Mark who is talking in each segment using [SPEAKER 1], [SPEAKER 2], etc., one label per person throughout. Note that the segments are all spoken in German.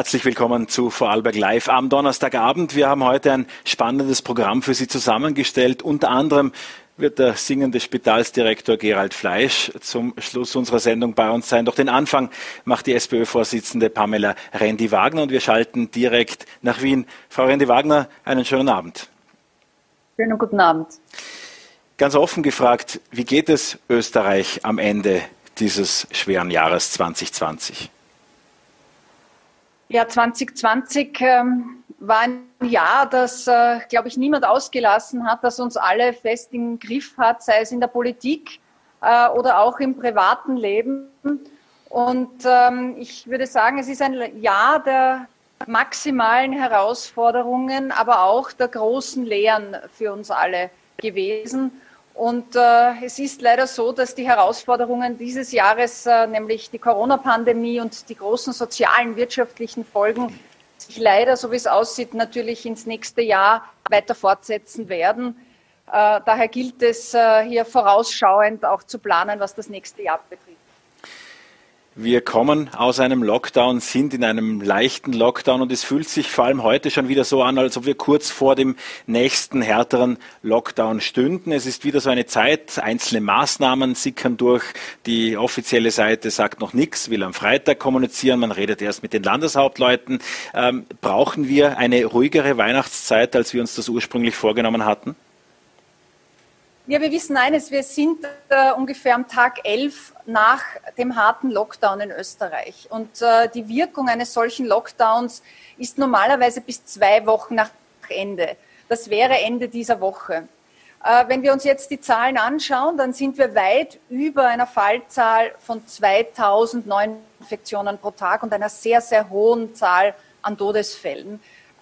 [SPEAKER 1] Herzlich willkommen zu Vorarlberg Live am Donnerstagabend. Wir haben heute ein spannendes Programm für Sie zusammengestellt. Unter anderem wird der singende Spitalsdirektor Gerald Fleisch zum Schluss unserer Sendung bei uns sein. Doch den Anfang macht die SPÖ-Vorsitzende Pamela Rendi-Wagner und wir schalten direkt nach Wien. Frau Rendi-Wagner, einen schönen Abend.
[SPEAKER 2] Schönen guten Abend.
[SPEAKER 1] Ganz offen gefragt, wie geht es Österreich am Ende dieses schweren Jahres 2020?
[SPEAKER 2] Ja, 2020 ähm, war ein Jahr, das, äh, glaube ich, niemand ausgelassen hat, das uns alle fest im Griff hat, sei es in der Politik äh, oder auch im privaten Leben. Und ähm, ich würde sagen, es ist ein Jahr der maximalen Herausforderungen, aber auch der großen Lehren für uns alle gewesen. Und äh, es ist leider so, dass die Herausforderungen dieses Jahres, äh, nämlich die Corona-Pandemie und die großen sozialen, wirtschaftlichen Folgen, sich leider, so wie es aussieht, natürlich ins nächste Jahr weiter fortsetzen werden. Äh, daher gilt es, äh, hier vorausschauend auch zu planen, was das nächste Jahr betrifft.
[SPEAKER 1] Wir kommen aus einem Lockdown, sind in einem leichten Lockdown und es fühlt sich vor allem heute schon wieder so an, als ob wir kurz vor dem nächsten härteren Lockdown stünden. Es ist wieder so eine Zeit, einzelne Maßnahmen sickern durch. Die offizielle Seite sagt noch nichts, will am Freitag kommunizieren, man redet erst mit den Landeshauptleuten. Ähm, brauchen wir eine ruhigere Weihnachtszeit, als wir uns das ursprünglich vorgenommen hatten?
[SPEAKER 2] Ja, wir wissen eines, wir sind äh, ungefähr am Tag elf nach dem harten Lockdown in Österreich. Und äh, die Wirkung eines solchen Lockdowns ist normalerweise bis zwei Wochen nach Ende. Das wäre Ende dieser Woche. Äh, wenn wir uns jetzt die Zahlen anschauen, dann sind wir weit über einer Fallzahl von 2000 Neuinfektionen pro Tag und einer sehr, sehr hohen Zahl an Todesfällen.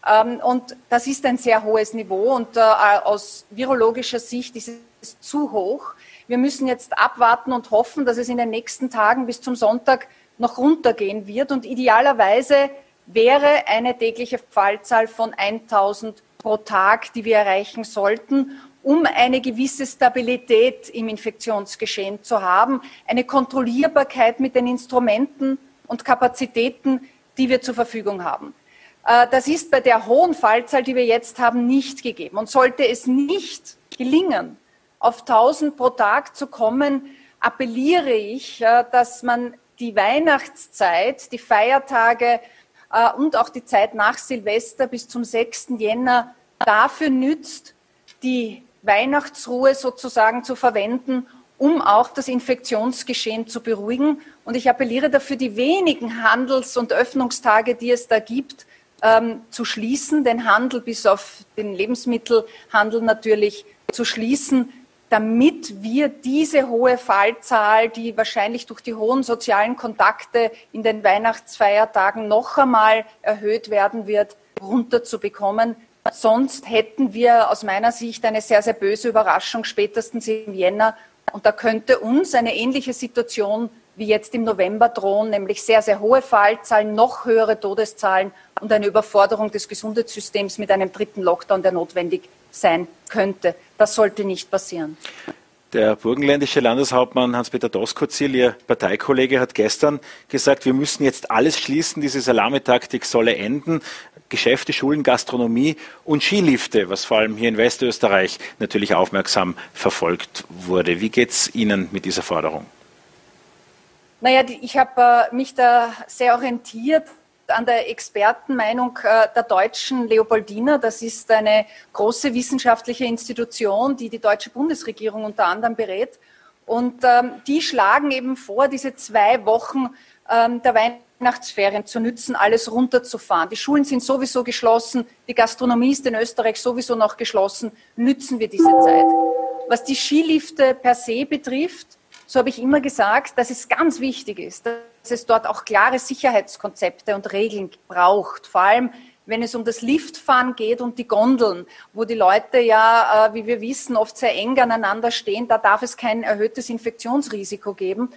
[SPEAKER 2] Ähm, und das ist ein sehr hohes Niveau und äh, aus virologischer Sicht ist es zu hoch. Wir müssen jetzt abwarten und hoffen, dass es in den nächsten Tagen bis zum Sonntag noch runtergehen wird. Und idealerweise wäre eine tägliche Fallzahl von 1000 pro Tag, die wir erreichen sollten, um eine gewisse Stabilität im Infektionsgeschehen zu haben, eine Kontrollierbarkeit mit den Instrumenten und Kapazitäten, die wir zur Verfügung haben. Äh, das ist bei der hohen Fallzahl, die wir jetzt haben, nicht gegeben. Und sollte es nicht gelingen, auf 1000 pro Tag zu kommen, appelliere ich, äh, dass man die Weihnachtszeit, die Feiertage äh, und auch die Zeit nach Silvester bis zum 6. Jänner dafür nützt, die Weihnachtsruhe sozusagen zu verwenden, um auch das Infektionsgeschehen zu beruhigen. Und ich appelliere dafür, die wenigen Handels- und Öffnungstage, die es da gibt, ähm, zu schließen, den Handel bis auf den Lebensmittelhandel natürlich zu schließen, damit wir diese hohe Fallzahl, die wahrscheinlich durch die hohen sozialen Kontakte in den Weihnachtsfeiertagen noch einmal erhöht werden wird, runterzubekommen. Sonst hätten wir aus meiner Sicht eine sehr, sehr böse Überraschung spätestens im Jänner. Und da könnte uns eine ähnliche Situation wie jetzt im November drohen, nämlich sehr, sehr hohe Fallzahlen, noch höhere Todeszahlen und eine Überforderung des Gesundheitssystems mit einem dritten Lockdown, der notwendig sein könnte. Das sollte nicht passieren.
[SPEAKER 1] Der burgenländische Landeshauptmann Hans-Peter Doskozil, Ihr Parteikollege, hat gestern gesagt, wir müssen jetzt alles schließen, diese Salamitaktik solle enden. Geschäfte, Schulen, Gastronomie und Skilifte, was vor allem hier in Westösterreich natürlich aufmerksam verfolgt wurde. Wie geht es Ihnen mit dieser Forderung?
[SPEAKER 2] Naja, ich habe äh, mich da sehr orientiert an der Expertenmeinung äh, der deutschen Leopoldina. Das ist eine große wissenschaftliche Institution, die die deutsche Bundesregierung unter anderem berät. Und ähm, die schlagen eben vor, diese zwei Wochen ähm, der Weihnachtsferien zu nützen, alles runterzufahren. Die Schulen sind sowieso geschlossen, die Gastronomie ist in Österreich sowieso noch geschlossen. Nützen wir diese Zeit. Was die Skilifte per se betrifft, so habe ich immer gesagt, dass es ganz wichtig ist, dass es dort auch klare Sicherheitskonzepte und Regeln braucht. Vor allem, wenn es um das Liftfahren geht und die Gondeln, wo die Leute ja, äh, wie wir wissen, oft sehr eng aneinander stehen, da darf es kein erhöhtes Infektionsrisiko geben.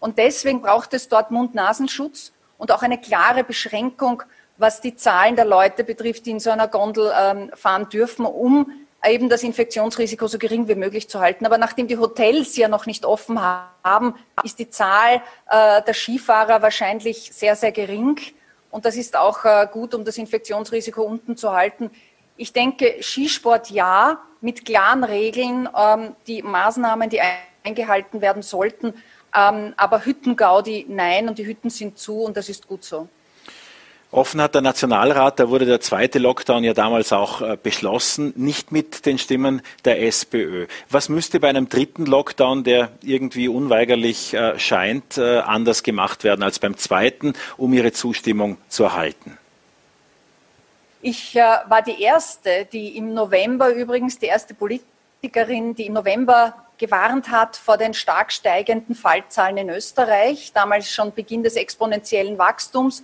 [SPEAKER 2] Und deswegen braucht es dort Mund-Nasenschutz und auch eine klare Beschränkung, was die Zahlen der Leute betrifft, die in so einer Gondel ähm, fahren dürfen, um eben das Infektionsrisiko so gering wie möglich zu halten. Aber nachdem die Hotels ja noch nicht offen haben, ist die Zahl äh, der Skifahrer wahrscheinlich sehr, sehr gering. Und das ist auch äh, gut, um das Infektionsrisiko unten zu halten. Ich denke, Skisport ja, mit klaren Regeln, ähm, die Maßnahmen, die eingehalten werden sollten. Ähm, aber Hüttengaudi nein und die Hütten sind zu und das ist gut so.
[SPEAKER 1] Offen hat der Nationalrat, da wurde der zweite Lockdown ja damals auch äh, beschlossen, nicht mit den Stimmen der SPÖ. Was müsste bei einem dritten Lockdown, der irgendwie unweigerlich äh, scheint, äh, anders gemacht werden als beim zweiten, um Ihre Zustimmung zu erhalten?
[SPEAKER 2] Ich war die erste, die im November übrigens, die erste Politikerin, die im November gewarnt hat vor den stark steigenden Fallzahlen in Österreich, damals schon Beginn des exponentiellen Wachstums.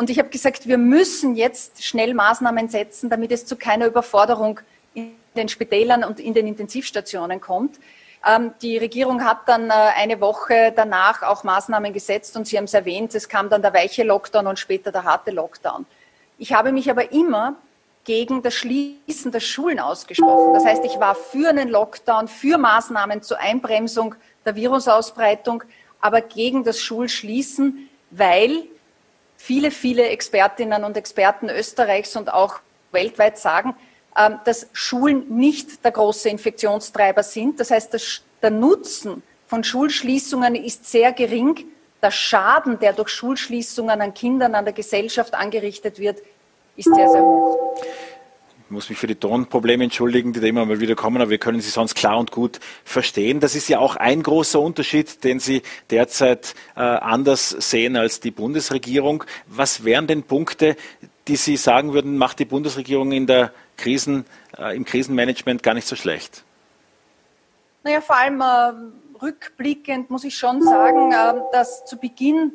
[SPEAKER 2] Und ich habe gesagt, wir müssen jetzt schnell Maßnahmen setzen, damit es zu keiner Überforderung in den Spitälern und in den Intensivstationen kommt. Ähm, die Regierung hat dann äh, eine Woche danach auch Maßnahmen gesetzt und Sie haben es erwähnt, es kam dann der weiche Lockdown und später der harte Lockdown. Ich habe mich aber immer gegen das Schließen der Schulen ausgesprochen. Das heißt, ich war für einen Lockdown, für Maßnahmen zur Einbremsung der Virusausbreitung, aber gegen das Schulschließen, weil viele, viele Expertinnen und Experten Österreichs und auch weltweit sagen, ähm, dass Schulen nicht der große Infektionstreiber sind. Das heißt, der Nutzen von Schulschließungen ist sehr gering. Der Schaden, der durch Schulschließungen an Kindern, an der Gesellschaft angerichtet wird, ist sehr, sehr hoch.
[SPEAKER 1] Ich muss mich für die Tonprobleme entschuldigen, die da immer mal wieder kommen, aber wir können sie sonst klar und gut verstehen. Das ist ja auch ein großer Unterschied, den Sie derzeit äh, anders sehen als die Bundesregierung. Was wären denn Punkte, die Sie sagen würden, macht die Bundesregierung in der Krisen, äh, im Krisenmanagement gar nicht so schlecht?
[SPEAKER 2] Naja, vor allem äh, rückblickend muss ich schon sagen, äh, dass zu Beginn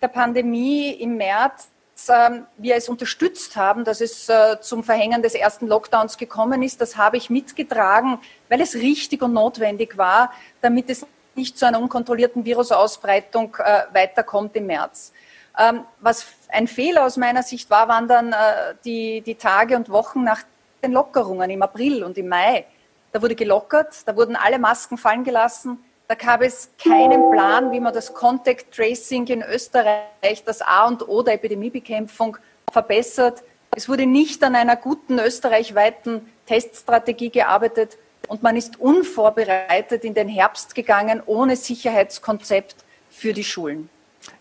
[SPEAKER 2] der Pandemie im März ähm, wir es unterstützt haben, dass es äh, zum Verhängen des ersten Lockdowns gekommen ist. Das habe ich mitgetragen, weil es richtig und notwendig war, damit es nicht zu einer unkontrollierten Virusausbreitung äh, weiterkommt im März. Ähm, was ein Fehler aus meiner Sicht war, waren dann äh, die, die Tage und Wochen nach den Lockerungen im April und im Mai. Da wurde gelockert, da wurden alle Masken fallen gelassen, da gab es keinen Plan, wie man das Contact Tracing in Österreich, das A und O der Epidemiebekämpfung, verbessert. Es wurde nicht an einer guten österreichweiten Teststrategie gearbeitet und man ist unvorbereitet in den Herbst gegangen, ohne Sicherheitskonzept für die Schulen.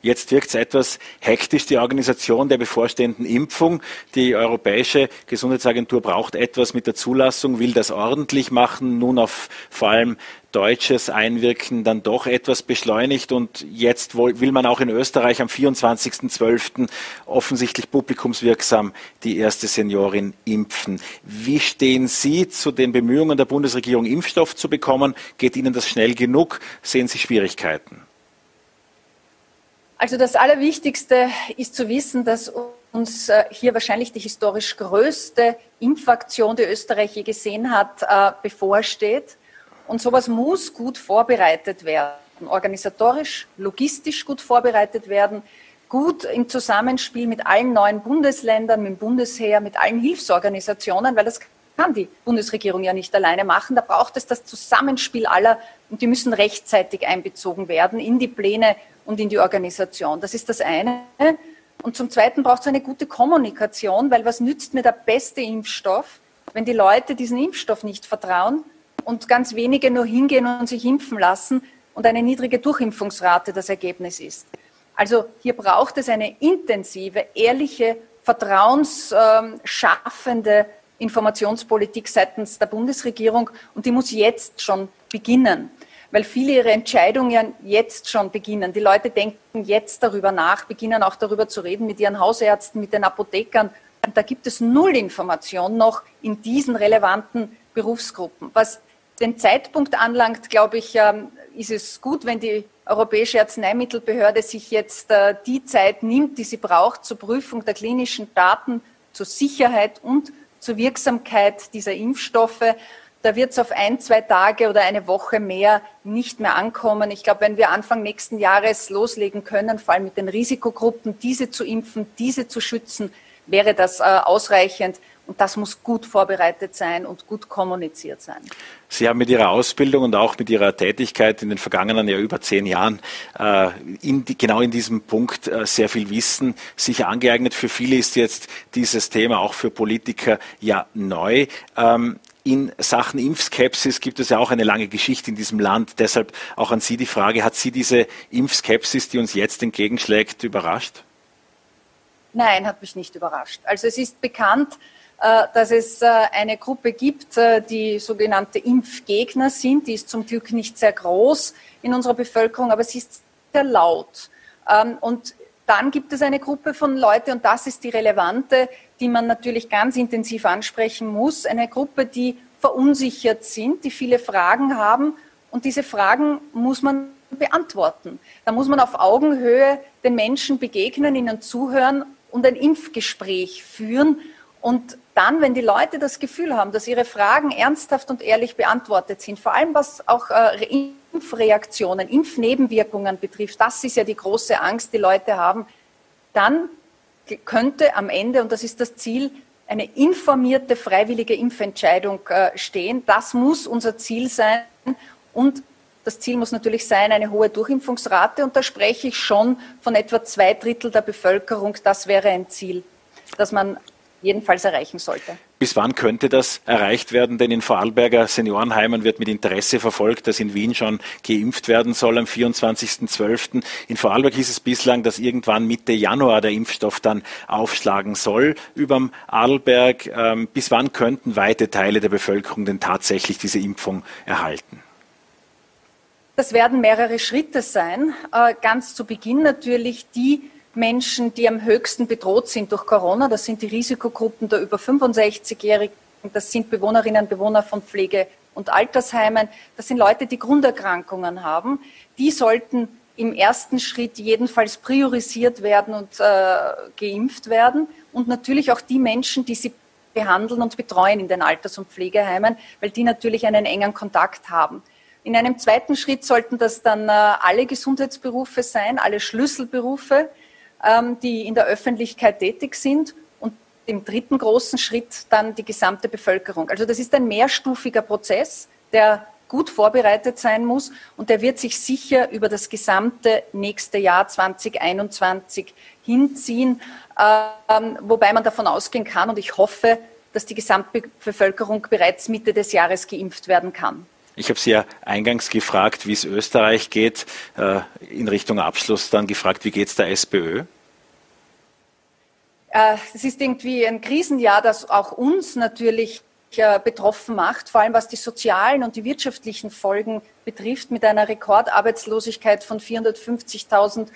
[SPEAKER 1] Jetzt wirkt es etwas hektisch, die Organisation der bevorstehenden Impfung. Die Europäische Gesundheitsagentur braucht etwas mit der Zulassung, will das ordentlich machen, nun auf vor allem deutsches Einwirken dann doch etwas beschleunigt und jetzt will man auch in Österreich am 24.12. offensichtlich publikumswirksam die erste Seniorin impfen. Wie stehen Sie zu den Bemühungen der Bundesregierung, Impfstoff zu bekommen? Geht Ihnen das schnell genug? Sehen Sie Schwierigkeiten?
[SPEAKER 2] Also das Allerwichtigste ist zu wissen, dass uns äh, hier wahrscheinlich die historisch größte Impfaktion, die Österreich je gesehen hat, äh, bevorsteht. Und sowas muss gut vorbereitet werden, organisatorisch, logistisch gut vorbereitet werden, gut im Zusammenspiel mit allen neuen Bundesländern, mit dem Bundesheer, mit allen Hilfsorganisationen, weil das kann die Bundesregierung ja nicht alleine machen. Da braucht es das Zusammenspiel aller und die müssen rechtzeitig einbezogen werden in die Pläne und in die Organisation. Das ist das eine. Und zum Zweiten braucht es eine gute Kommunikation, weil was nützt mir der beste Impfstoff, wenn die Leute diesen Impfstoff nicht vertrauen und ganz wenige nur hingehen und sich impfen lassen und eine niedrige Durchimpfungsrate das Ergebnis ist. Also hier braucht es eine intensive, ehrliche, vertrauensschaffende Informationspolitik seitens der Bundesregierung und die muss jetzt schon beginnen weil viele ihre Entscheidungen jetzt schon beginnen. Die Leute denken jetzt darüber nach, beginnen auch darüber zu reden mit ihren Hausärzten, mit den Apothekern. Und da gibt es null Information noch in diesen relevanten Berufsgruppen. Was den Zeitpunkt anlangt, glaube ich, ähm, ist es gut, wenn die Europäische Arzneimittelbehörde sich jetzt äh, die Zeit nimmt, die sie braucht zur Prüfung der klinischen Daten, zur Sicherheit und zur Wirksamkeit dieser Impfstoffe. Da wird es auf ein, zwei Tage oder eine Woche mehr nicht mehr ankommen. Ich glaube, wenn wir Anfang nächsten Jahres loslegen können, vor allem mit den Risikogruppen, diese zu impfen, diese zu schützen, wäre das äh, ausreichend. Und das muss gut vorbereitet sein und gut kommuniziert sein.
[SPEAKER 1] Sie haben mit Ihrer Ausbildung und auch mit Ihrer Tätigkeit in den vergangenen ja über zehn Jahren äh, in die, genau in diesem Punkt äh, sehr viel Wissen sich angeeignet. Für viele ist jetzt dieses Thema auch für Politiker ja neu. Ähm, in Sachen Impfskepsis gibt es ja auch eine lange Geschichte in diesem Land. Deshalb auch an Sie die Frage, hat Sie diese Impfskepsis, die uns jetzt entgegenschlägt, überrascht?
[SPEAKER 2] Nein, hat mich nicht überrascht. Also es ist bekannt, dass es äh, eine Gruppe gibt, äh, die sogenannte Impfgegner sind. Die ist zum Glück nicht sehr groß in unserer Bevölkerung, aber sie ist sehr laut. Ähm, und dann gibt es eine Gruppe von Leuten, und das ist die relevante, die man natürlich ganz intensiv ansprechen muss, eine Gruppe, die verunsichert sind, die viele Fragen haben. Und diese Fragen muss man beantworten. Da muss man auf Augenhöhe den Menschen begegnen, ihnen zuhören und ein Impfgespräch führen. Und dann, wenn die Leute das Gefühl haben, dass ihre Fragen ernsthaft und ehrlich beantwortet sind, vor allem was auch äh, Impfreaktionen, Impfnebenwirkungen betrifft, das ist ja die große Angst, die Leute haben, dann könnte am Ende, und das ist das Ziel, eine informierte, freiwillige Impfentscheidung äh, stehen. Das muss unser Ziel sein. Und das Ziel muss natürlich sein, eine hohe Durchimpfungsrate. Und da spreche ich schon von etwa zwei Drittel der Bevölkerung. Das wäre ein Ziel, das man jedenfalls erreichen sollte.
[SPEAKER 1] Bis wann könnte das erreicht werden? Denn in Vorarlberger Seniorenheimen wird mit Interesse verfolgt, dass in Wien schon geimpft werden soll am 24.12. In Vorarlberg hieß es bislang, dass irgendwann Mitte Januar der Impfstoff dann aufschlagen soll überm Arlberg. Ähm, bis wann könnten weite Teile der Bevölkerung denn tatsächlich diese Impfung erhalten?
[SPEAKER 2] Das werden mehrere Schritte sein. Äh, ganz zu Beginn natürlich die Menschen, die am höchsten bedroht sind durch Corona. Das sind die Risikogruppen der über 65-Jährigen. Das sind Bewohnerinnen und Bewohner von Pflege- und Altersheimen. Das sind Leute, die Grunderkrankungen haben. Die sollten im ersten Schritt jedenfalls priorisiert werden und äh, geimpft werden. Und natürlich auch die Menschen, die sie behandeln und betreuen in den Alters- und Pflegeheimen, weil die natürlich einen engen Kontakt haben. In einem zweiten Schritt sollten das dann äh, alle Gesundheitsberufe sein, alle Schlüsselberufe. Ähm, die in der Öffentlichkeit tätig sind und im dritten großen Schritt dann die gesamte Bevölkerung. Also das ist ein mehrstufiger Prozess, der gut vorbereitet sein muss und der wird sich sicher über das gesamte nächste Jahr 2021 hinziehen, ähm, wobei man davon ausgehen kann und ich hoffe, dass die Gesamtbevölkerung bereits Mitte des Jahres geimpft werden kann.
[SPEAKER 1] Ich habe Sie ja eingangs gefragt, wie es Österreich geht, äh, in Richtung Abschluss dann gefragt, wie geht es der SPÖ?
[SPEAKER 2] Äh, es ist irgendwie ein Krisenjahr, das auch uns natürlich äh, betroffen macht, vor allem was die sozialen und die wirtschaftlichen Folgen betrifft, mit einer Rekordarbeitslosigkeit von 450.000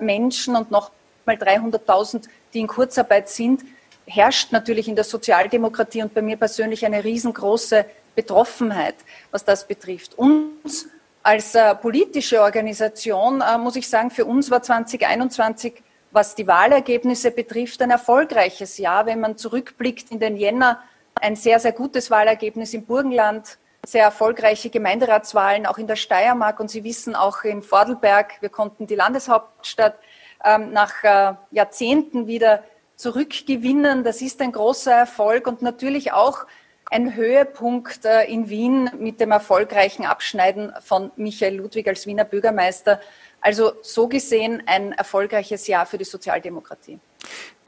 [SPEAKER 2] Menschen und noch mal 300.000, die in Kurzarbeit sind, herrscht natürlich in der Sozialdemokratie und bei mir persönlich eine riesengroße Betroffenheit, was das betrifft. Uns als äh, politische Organisation, äh, muss ich sagen, für uns war 2021, was die Wahlergebnisse betrifft, ein erfolgreiches Jahr. Wenn man zurückblickt in den Jänner, ein sehr, sehr gutes Wahlergebnis im Burgenland, sehr erfolgreiche Gemeinderatswahlen auch in der Steiermark und Sie wissen auch in Vordelberg, wir konnten die Landeshauptstadt ähm, nach äh, Jahrzehnten wieder zurückgewinnen. Das ist ein großer Erfolg und natürlich auch ein Höhepunkt äh, in Wien mit dem erfolgreichen Abschneiden von Michael Ludwig als Wiener Bürgermeister. Also so gesehen ein erfolgreiches Jahr für die Sozialdemokratie.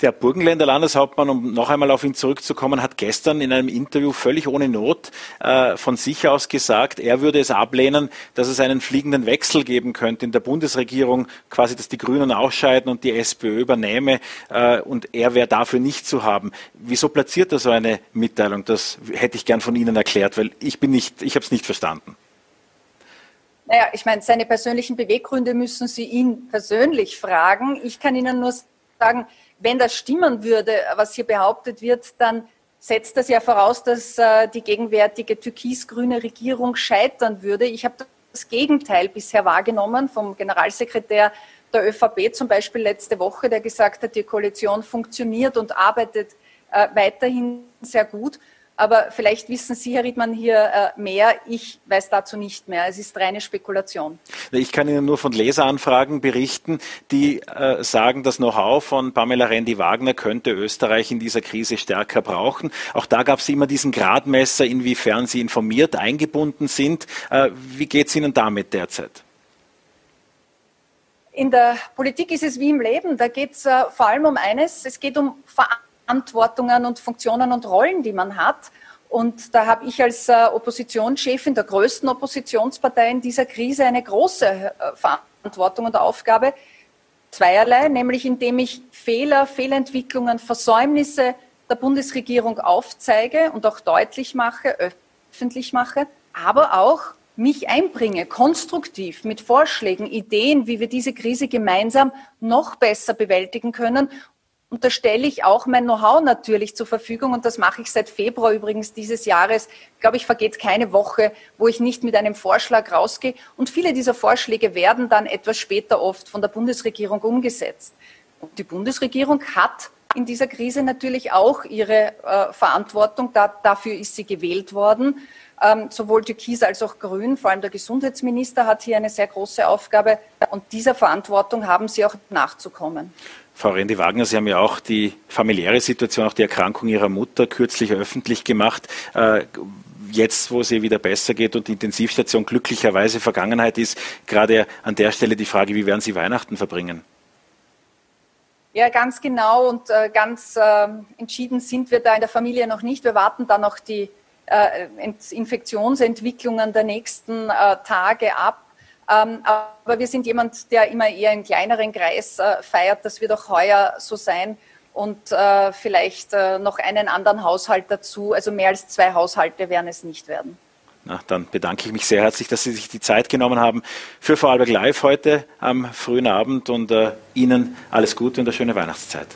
[SPEAKER 1] Der Burgenländer Landeshauptmann, um noch einmal auf ihn zurückzukommen, hat gestern in einem Interview völlig ohne Not äh, von sich aus gesagt, er würde es ablehnen, dass es einen fliegenden Wechsel geben könnte in der Bundesregierung, quasi, dass die Grünen ausscheiden und die SPÖ übernehme äh, und er wäre dafür nicht zu haben. Wieso platziert er so eine Mitteilung? Das hätte ich gern von Ihnen erklärt, weil ich bin nicht, ich habe es nicht verstanden.
[SPEAKER 2] Naja, ich meine, seine persönlichen Beweggründe müssen Sie ihn persönlich fragen. Ich kann Ihnen nur sagen, wenn das stimmen würde, was hier behauptet wird, dann setzt das ja voraus, dass äh, die gegenwärtige türkis-grüne Regierung scheitern würde. Ich habe das Gegenteil bisher wahrgenommen vom Generalsekretär der ÖVP zum Beispiel letzte Woche, der gesagt hat, die Koalition funktioniert und arbeitet äh, weiterhin sehr gut. Aber vielleicht wissen Sie, Herr Riedmann, hier äh, mehr. Ich weiß dazu nicht mehr. Es ist reine Spekulation.
[SPEAKER 1] Ich kann Ihnen nur von Leseranfragen berichten, die äh, sagen, das Know-how von Pamela Rendi-Wagner könnte Österreich in dieser Krise stärker brauchen. Auch da gab es immer diesen Gradmesser, inwiefern Sie informiert eingebunden sind. Äh, wie geht es Ihnen damit derzeit?
[SPEAKER 2] In der Politik ist es wie im Leben. Da geht es äh, vor allem um eines. Es geht um Verantwortung. Verantwortungen und Funktionen und Rollen, die man hat. Und da habe ich als äh, Oppositionschefin der größten Oppositionspartei in dieser Krise eine große äh, Verantwortung und Aufgabe. Zweierlei, nämlich indem ich Fehler, Fehlentwicklungen, Versäumnisse der Bundesregierung aufzeige und auch deutlich mache, öffentlich mache, aber auch mich einbringe, konstruktiv mit Vorschlägen, Ideen, wie wir diese Krise gemeinsam noch besser bewältigen können und da stelle ich auch mein Know-how natürlich zur Verfügung. Und das mache ich seit Februar übrigens dieses Jahres. Ich glaube, ich vergeht keine Woche, wo ich nicht mit einem Vorschlag rausgehe. Und viele dieser Vorschläge werden dann etwas später oft von der Bundesregierung umgesetzt. Und die Bundesregierung hat in dieser Krise natürlich auch ihre äh, Verantwortung. Da, dafür ist sie gewählt worden. Ähm, sowohl Türkis als auch Grün, vor allem der Gesundheitsminister hat hier eine sehr große Aufgabe. Und dieser Verantwortung haben sie auch nachzukommen.
[SPEAKER 1] Frau Rendi Wagner, Sie haben ja auch die familiäre Situation, auch die Erkrankung Ihrer Mutter kürzlich öffentlich gemacht. Äh, jetzt, wo es ihr wieder besser geht und die Intensivstation glücklicherweise Vergangenheit ist, gerade an der Stelle die Frage, wie werden Sie Weihnachten verbringen?
[SPEAKER 2] Ja, ganz genau und äh, ganz äh, entschieden sind wir da in der Familie noch nicht. Wir warten da noch die Infektionsentwicklungen der nächsten äh, Tage ab. Ähm, aber wir sind jemand, der immer eher in kleineren Kreis äh, feiert. Das wird auch heuer so sein. Und äh, vielleicht äh, noch einen anderen Haushalt dazu. Also mehr als zwei Haushalte werden es nicht werden.
[SPEAKER 1] Na, dann bedanke ich mich sehr herzlich, dass Sie sich die Zeit genommen haben für Vorarlberg Live heute am frühen Abend und äh, Ihnen alles Gute und eine schöne Weihnachtszeit.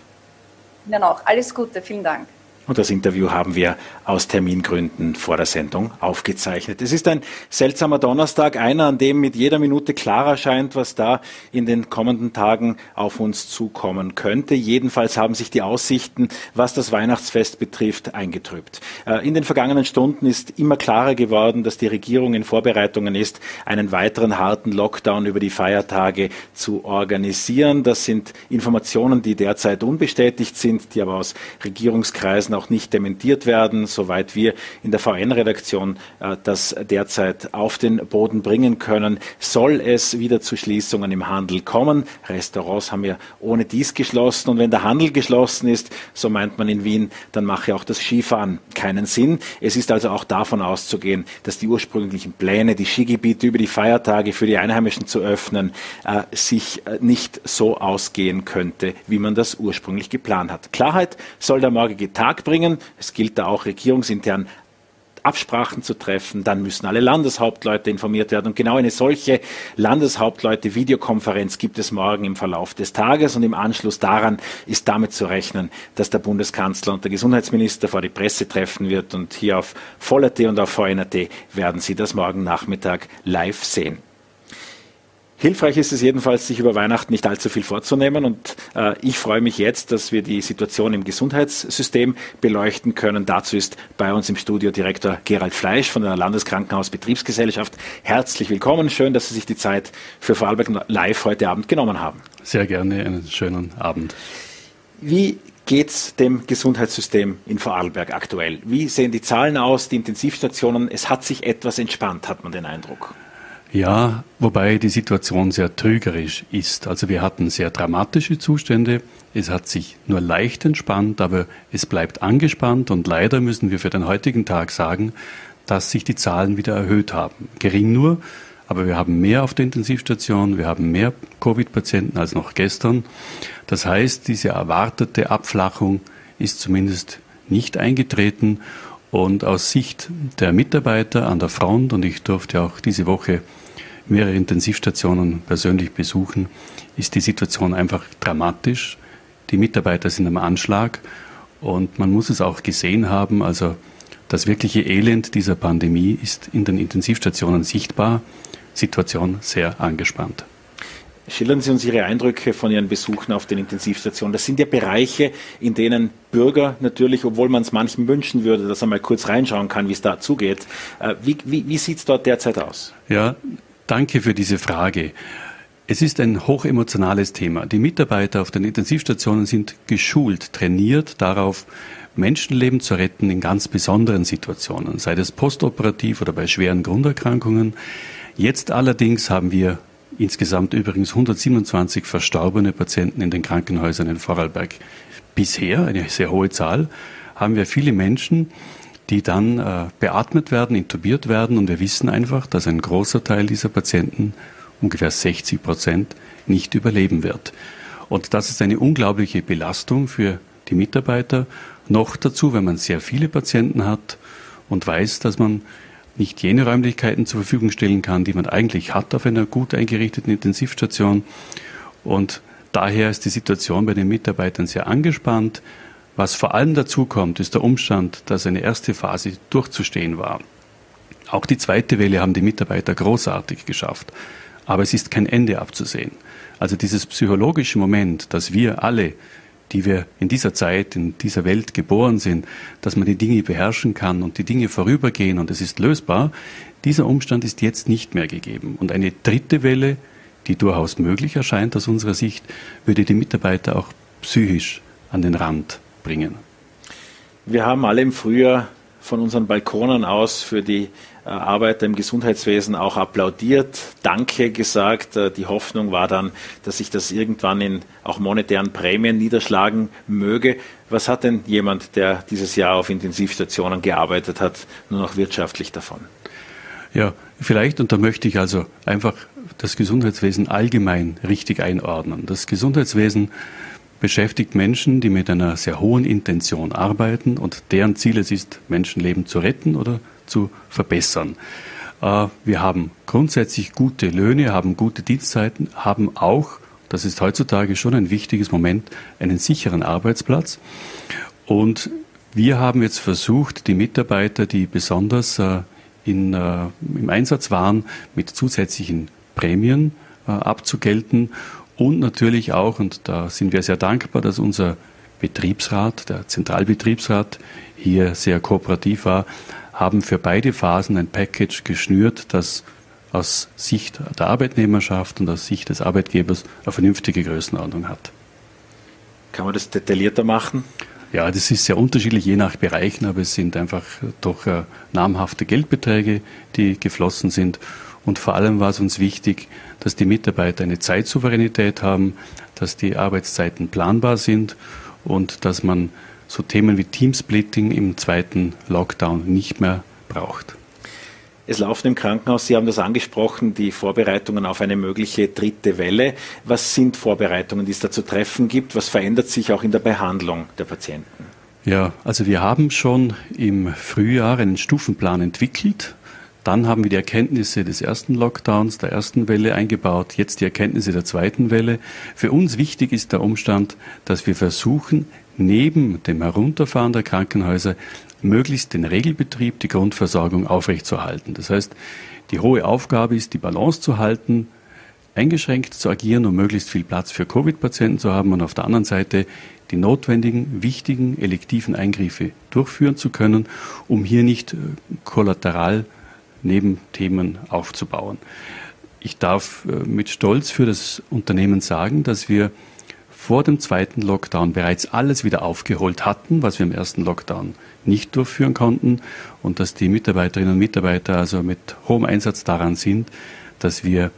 [SPEAKER 2] Ihnen auch. Alles Gute. Vielen Dank.
[SPEAKER 1] Und das Interview haben wir aus Termingründen vor der Sendung aufgezeichnet. Es ist ein seltsamer Donnerstag, einer, an dem mit jeder Minute klarer scheint, was da in den kommenden Tagen auf uns zukommen könnte. Jedenfalls haben sich die Aussichten, was das Weihnachtsfest betrifft, eingetrübt. Äh, in den vergangenen Stunden ist immer klarer geworden, dass die Regierung in Vorbereitungen ist, einen weiteren harten Lockdown über die Feiertage zu organisieren. Das sind Informationen, die derzeit unbestätigt sind, die aber aus Regierungskreisen auch nicht dementiert werden, soweit wir in der VN-Redaktion äh, das derzeit auf den Boden bringen können. Soll es wieder zu Schließungen im Handel kommen? Restaurants haben ja ohne dies geschlossen und wenn der Handel geschlossen ist, so meint man in Wien, dann mache auch das Skifahren keinen Sinn. Es ist also auch davon auszugehen, dass die ursprünglichen Pläne, die Skigebiete über die Feiertage für die Einheimischen zu öffnen, äh, sich äh, nicht so ausgehen könnte, wie man das ursprünglich geplant hat. Klarheit soll der morgige Tag bringen. Es gilt da auch regierungsintern Absprachen zu treffen, dann müssen alle Landeshauptleute informiert werden. Und genau eine solche Landeshauptleute-Videokonferenz gibt es morgen im Verlauf des Tages. Und im Anschluss daran ist damit zu rechnen, dass der Bundeskanzler und der Gesundheitsminister vor die Presse treffen wird. Und hier auf Voller.t und auf VNRT werden Sie das morgen Nachmittag live sehen. Hilfreich ist es jedenfalls, sich über Weihnachten nicht allzu viel vorzunehmen. Und äh, ich freue mich jetzt, dass wir die Situation im Gesundheitssystem beleuchten können. Dazu ist bei uns im Studio Direktor Gerald Fleisch von der Landeskrankenhausbetriebsgesellschaft. Herzlich willkommen. Schön, dass Sie sich die Zeit für Vorarlberg Live heute Abend genommen haben.
[SPEAKER 3] Sehr gerne. Einen schönen Abend.
[SPEAKER 1] Wie geht es dem Gesundheitssystem in Vorarlberg aktuell? Wie sehen die Zahlen aus, die Intensivstationen? Es hat sich etwas entspannt, hat man den Eindruck.
[SPEAKER 3] Ja, wobei die Situation sehr trügerisch ist. Also wir hatten sehr dramatische Zustände. Es hat sich nur leicht entspannt, aber es bleibt angespannt und leider müssen wir für den heutigen Tag sagen, dass sich die Zahlen wieder erhöht haben. Gering nur, aber wir haben mehr auf der Intensivstation, wir haben mehr Covid-Patienten als noch gestern. Das heißt, diese erwartete Abflachung ist zumindest nicht eingetreten und aus Sicht der Mitarbeiter an der Front, und ich durfte auch diese Woche mehrere Intensivstationen persönlich besuchen, ist die Situation einfach dramatisch. Die Mitarbeiter sind am Anschlag und man muss es auch gesehen haben, also das wirkliche Elend dieser Pandemie ist in den Intensivstationen sichtbar. Situation sehr angespannt.
[SPEAKER 1] Schildern Sie uns Ihre Eindrücke von Ihren Besuchen auf den Intensivstationen. Das sind ja Bereiche, in denen Bürger natürlich, obwohl man es manchen wünschen würde, dass er mal kurz reinschauen kann, wie es da zugeht. Äh, wie, wie, wie sieht es dort derzeit aus?
[SPEAKER 3] Ja, danke für diese Frage. Es ist ein hochemotionales Thema. Die Mitarbeiter auf den Intensivstationen sind geschult, trainiert darauf, Menschenleben zu retten in ganz besonderen Situationen, sei das postoperativ oder bei schweren Grunderkrankungen. Jetzt allerdings haben wir insgesamt übrigens 127 verstorbene Patienten in den Krankenhäusern in Vorarlberg. Bisher, eine sehr hohe Zahl, haben wir viele Menschen, die dann äh, beatmet werden, intubiert werden und wir wissen einfach, dass ein großer Teil dieser Patienten, ungefähr 60 Prozent, nicht überleben wird. Und das ist eine unglaubliche Belastung für die Mitarbeiter noch dazu, wenn man sehr viele Patienten hat und weiß, dass man nicht jene Räumlichkeiten zur Verfügung stellen kann, die man eigentlich hat auf einer gut eingerichteten Intensivstation. Und daher ist die Situation bei den Mitarbeitern sehr angespannt. Was vor allem dazu kommt, ist der Umstand, dass eine erste Phase durchzustehen war. Auch die zweite Welle haben die Mitarbeiter großartig geschafft. Aber es ist kein Ende abzusehen. Also dieses psychologische Moment, dass wir alle die wir in dieser Zeit, in dieser Welt geboren sind, dass man die Dinge beherrschen kann und die Dinge vorübergehen und es ist lösbar, dieser Umstand ist jetzt nicht mehr gegeben. Und eine dritte Welle, die durchaus möglich erscheint aus unserer Sicht, würde die Mitarbeiter auch psychisch an den Rand bringen.
[SPEAKER 1] Wir haben alle im Frühjahr von unseren Balkonen aus für die Arbeiter im Gesundheitswesen auch applaudiert, Danke gesagt. Äh, die Hoffnung war dann, dass sich das irgendwann in auch monetären Prämien niederschlagen möge. Was hat denn jemand, der dieses Jahr auf Intensivstationen gearbeitet hat, nur noch wirtschaftlich davon?
[SPEAKER 3] Ja, vielleicht, und da möchte ich also einfach das Gesundheitswesen allgemein richtig einordnen. Das Gesundheitswesen beschäftigt Menschen, die mit einer sehr hohen Intention arbeiten und deren Ziel es ist, Menschenleben zu retten oder zu verbessern. Äh, wir haben grundsätzlich gute Löhne, haben gute Dienstzeiten, haben auch, das ist heutzutage schon ein wichtiges Moment, einen sicheren Arbeitsplatz. Und wir haben jetzt versucht, die Mitarbeiter, die besonders äh, in, äh, im Einsatz waren, mit zusätzlichen Prämien abzugelten und natürlich auch, und da sind wir sehr dankbar, dass unser Betriebsrat, der Zentralbetriebsrat, hier sehr kooperativ war, haben für beide Phasen ein Package geschnürt, das aus Sicht der Arbeitnehmerschaft und aus Sicht des Arbeitgebers eine vernünftige Größenordnung hat.
[SPEAKER 1] Kann man das detaillierter machen?
[SPEAKER 3] Ja, das ist sehr unterschiedlich, je nach Bereichen, aber es sind einfach doch äh, namhafte Geldbeträge, die geflossen sind. Und vor allem war es uns wichtig, dass die Mitarbeiter eine Zeitsouveränität haben, dass die Arbeitszeiten planbar sind und dass man so Themen wie Teamsplitting im zweiten Lockdown nicht mehr braucht.
[SPEAKER 1] Es laufen im Krankenhaus, Sie haben das angesprochen, die Vorbereitungen auf eine mögliche dritte Welle. Was sind Vorbereitungen, die es da zu treffen gibt? Was verändert sich auch in der Behandlung der Patienten?
[SPEAKER 3] Ja, also wir haben schon im Frühjahr einen Stufenplan entwickelt dann haben wir die Erkenntnisse des ersten Lockdowns, der ersten Welle eingebaut, jetzt die Erkenntnisse der zweiten Welle. Für uns wichtig ist der Umstand, dass wir versuchen, neben dem Herunterfahren der Krankenhäuser möglichst den Regelbetrieb, die Grundversorgung aufrechtzuerhalten. Das heißt, die hohe Aufgabe ist, die Balance zu halten, eingeschränkt zu agieren, um möglichst viel Platz für Covid-Patienten zu haben und auf der anderen Seite die notwendigen, wichtigen, elektiven Eingriffe durchführen zu können, um hier nicht äh, kollateral Nebenthemen aufzubauen. Ich darf äh, mit Stolz für das Unternehmen sagen, dass wir vor dem zweiten Lockdown bereits alles wieder aufgeholt hatten, was wir im ersten Lockdown nicht durchführen konnten und dass die Mitarbeiterinnen und Mitarbeiter also mit hohem Einsatz daran sind, dass wir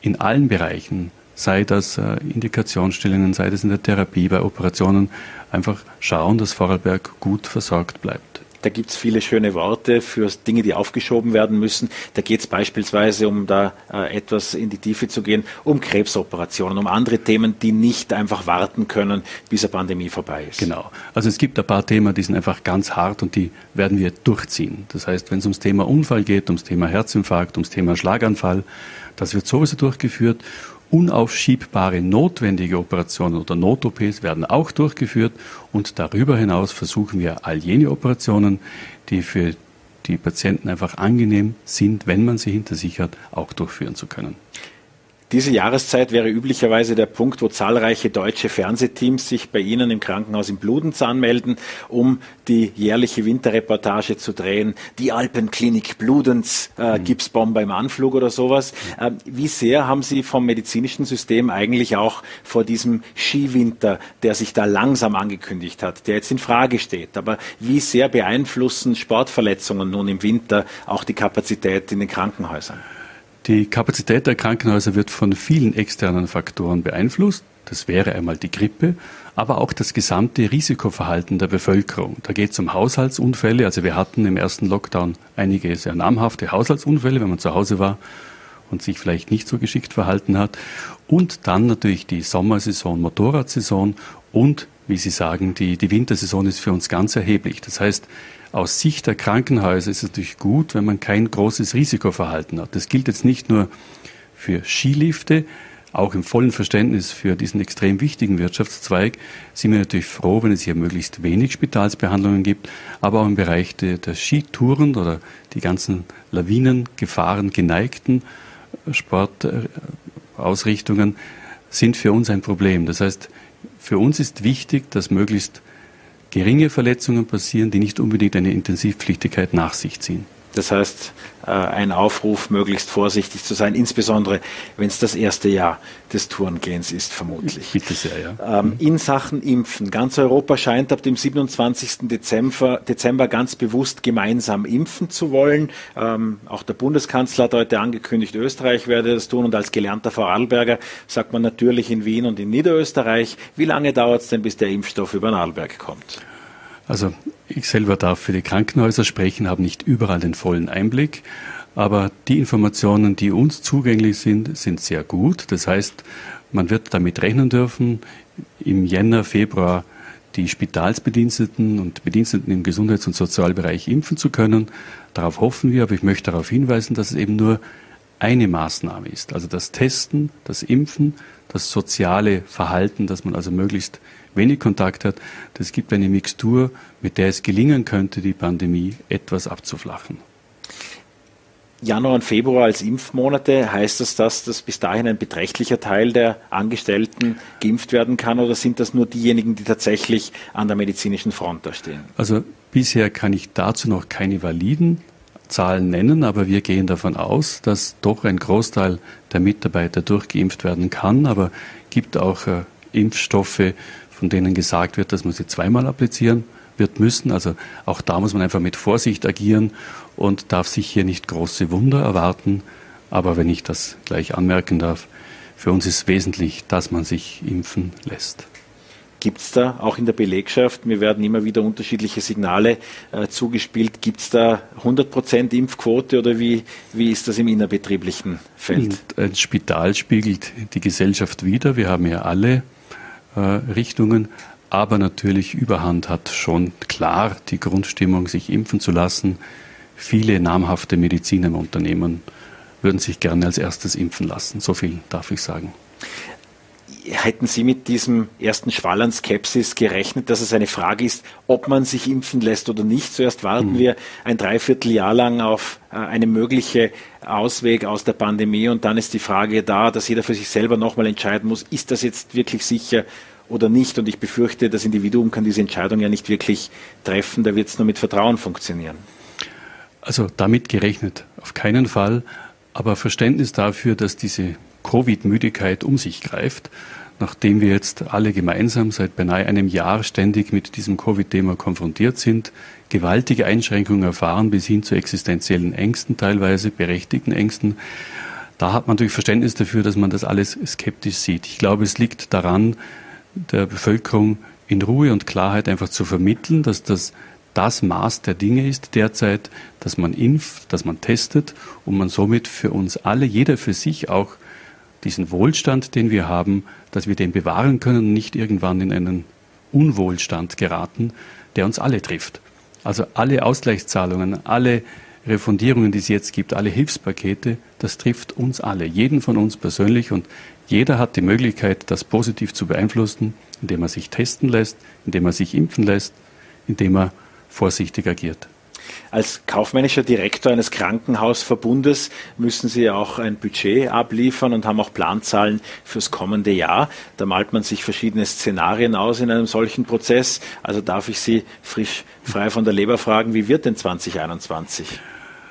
[SPEAKER 3] in allen Bereichen, sei das äh, Indikationsstellungen, sei das in der Therapie, bei Operationen, einfach schauen, dass Vorarlberg gut versorgt bleibt.
[SPEAKER 1] Da gibt es viele schöne Worte für Dinge, die aufgeschoben werden müssen. Da geht es beispielsweise, um da äh, etwas in die Tiefe zu gehen, um Krebsoperationen, um andere Themen, die nicht einfach warten können, bis eine Pandemie vorbei ist.
[SPEAKER 3] Genau. Also es gibt ein paar Themen, die sind einfach ganz hart und die werden wir durchziehen. Das heißt, wenn es ums Thema Unfall geht, ums Thema Herzinfarkt, ums Thema Schlaganfall, das wird sowieso durchgeführt Unaufschiebbare notwendige Operationen oder Not-OPs werden auch durchgeführt und darüber hinaus versuchen wir all jene Operationen, die für die Patienten einfach angenehm sind, wenn man sie hinter sich hat, auch durchführen zu können.
[SPEAKER 1] Diese Jahreszeit wäre üblicherweise der Punkt, wo zahlreiche deutsche Fernsehteams sich bei Ihnen im Krankenhaus in Bludenz anmelden, um die jährliche Winterreportage zu drehen. Die Alpenklinik Bludenz, äh, mhm. Gipsbomber im Anflug oder sowas. Äh, wie sehr haben Sie vom medizinischen System eigentlich auch vor diesem Skiwinter, der sich da langsam angekündigt hat, der jetzt in Frage steht, aber wie sehr beeinflussen Sportverletzungen nun im Winter auch die Kapazität in den Krankenhäusern?
[SPEAKER 3] Die Kapazität der Krankenhäuser wird von vielen externen Faktoren beeinflusst. Das wäre einmal die Grippe, aber auch das gesamte Risikoverhalten der Bevölkerung. Da geht es um Haushaltsunfälle. Also wir hatten im ersten Lockdown einige sehr namhafte Haushaltsunfälle, wenn man zu Hause war und sich vielleicht nicht so geschickt verhalten hat. Und dann natürlich die Sommersaison, Motorradsaison und, wie Sie sagen, die, die Wintersaison ist für uns ganz erheblich. Das heißt, aus Sicht der Krankenhäuser ist es natürlich gut, wenn man kein großes Risikoverhalten hat. Das gilt jetzt nicht nur für Skilifte, auch im vollen Verständnis für diesen extrem wichtigen Wirtschaftszweig sind wir natürlich froh, wenn es hier möglichst wenig Spitalsbehandlungen gibt, aber auch im Bereich der, der Skitouren oder die ganzen Lawinengefahren geneigten Sportausrichtungen sind für uns ein Problem. Das heißt, für uns ist wichtig, dass möglichst geringe Verletzungen passieren, die nicht unbedingt eine Intensivpflichtigkeit nach sich ziehen.
[SPEAKER 1] Das heißt, äh, ein Aufruf, möglichst vorsichtig zu sein, insbesondere wenn es das erste Jahr des Tourengehens ist, vermutlich. Bitte sehr, ja. Ähm, in Sachen Impfen. Ganz Europa scheint ab dem 27. Dezember, Dezember ganz bewusst gemeinsam impfen zu wollen. Ähm, auch der Bundeskanzler hat heute angekündigt, Österreich werde das tun und als gelernter Vorarlberger sagt man natürlich in Wien und in Niederösterreich. Wie lange dauert es denn, bis der Impfstoff über den Arlberg kommt?
[SPEAKER 3] Also ich selber darf für die Krankenhäuser sprechen, habe nicht überall den vollen Einblick, aber die Informationen, die uns zugänglich sind, sind sehr gut. Das heißt, man wird damit rechnen dürfen, im Jänner, Februar die Spitalsbediensteten und Bediensteten im Gesundheits- und Sozialbereich impfen zu können. Darauf hoffen wir, aber ich möchte darauf hinweisen, dass es eben nur eine Maßnahme ist. Also das Testen, das Impfen, das soziale Verhalten, dass man also möglichst wenig Kontakt hat, das gibt eine Mixtur, mit der es gelingen könnte, die Pandemie etwas abzuflachen.
[SPEAKER 1] Januar und Februar als Impfmonate, heißt das, dass das bis dahin ein beträchtlicher Teil der Angestellten geimpft werden kann oder sind das nur diejenigen, die tatsächlich an der medizinischen Front da stehen?
[SPEAKER 3] Also bisher kann ich dazu noch keine validen Zahlen nennen, aber wir gehen davon aus, dass doch ein Großteil der Mitarbeiter durchgeimpft werden kann, aber gibt auch äh, Impfstoffe, von denen gesagt wird, dass man sie zweimal applizieren wird müssen. Also auch da muss man einfach mit Vorsicht agieren und darf sich hier nicht große Wunder erwarten. Aber wenn ich das gleich anmerken darf, für uns ist wesentlich, dass man sich impfen lässt.
[SPEAKER 1] Gibt es da auch in der Belegschaft, mir werden immer wieder unterschiedliche Signale äh, zugespielt, gibt es da 100% Impfquote oder wie, wie ist das im innerbetrieblichen Feld?
[SPEAKER 3] ein Spital spiegelt die Gesellschaft wider. Wir haben ja alle Richtungen. Aber natürlich Überhand hat schon klar die Grundstimmung, sich impfen zu lassen. Viele namhafte Mediziner im Unternehmen würden sich gerne als erstes impfen lassen. So viel darf ich sagen.
[SPEAKER 1] Hätten Sie mit diesem ersten Schwall an Skepsis gerechnet, dass es eine Frage ist, ob man sich impfen lässt oder nicht? Zuerst warten mhm. wir ein Dreivierteljahr lang auf äh, eine mögliche Ausweg aus der Pandemie und dann ist die Frage da, dass jeder für sich selber nochmal entscheiden muss, ist das jetzt wirklich sicher oder nicht? Und ich befürchte, das Individuum kann diese Entscheidung ja nicht wirklich treffen, da wird es nur mit Vertrauen funktionieren.
[SPEAKER 3] Also damit gerechnet auf keinen Fall, aber Verständnis dafür, dass diese Covid-Müdigkeit um sich greift, nachdem wir jetzt alle gemeinsam seit beinahe einem Jahr ständig mit diesem Covid-Thema konfrontiert sind, gewaltige Einschränkungen erfahren bis hin zu existenziellen Ängsten, teilweise berechtigten Ängsten. Da hat man natürlich Verständnis dafür, dass man das alles skeptisch sieht. Ich glaube, es liegt daran, der Bevölkerung in Ruhe und Klarheit einfach zu vermitteln, dass das das Maß der Dinge ist derzeit, dass man impft, dass man testet und man somit für uns alle, jeder für sich auch diesen Wohlstand, den wir haben, dass wir den bewahren können und nicht irgendwann in einen Unwohlstand geraten, der uns alle trifft. Also alle Ausgleichszahlungen, alle Refundierungen, die es jetzt gibt, alle Hilfspakete, das trifft uns alle, jeden von uns persönlich und jeder hat die Möglichkeit, das positiv zu beeinflussen, indem er sich testen lässt, indem er sich impfen lässt, indem er vorsichtig agiert.
[SPEAKER 1] Als kaufmännischer Direktor eines Krankenhausverbundes müssen Sie auch ein Budget abliefern und haben auch Planzahlen fürs kommende Jahr. Da malt man sich verschiedene Szenarien aus in einem solchen Prozess. Also darf ich Sie frisch frei von der Leber fragen, wie wird denn 2021?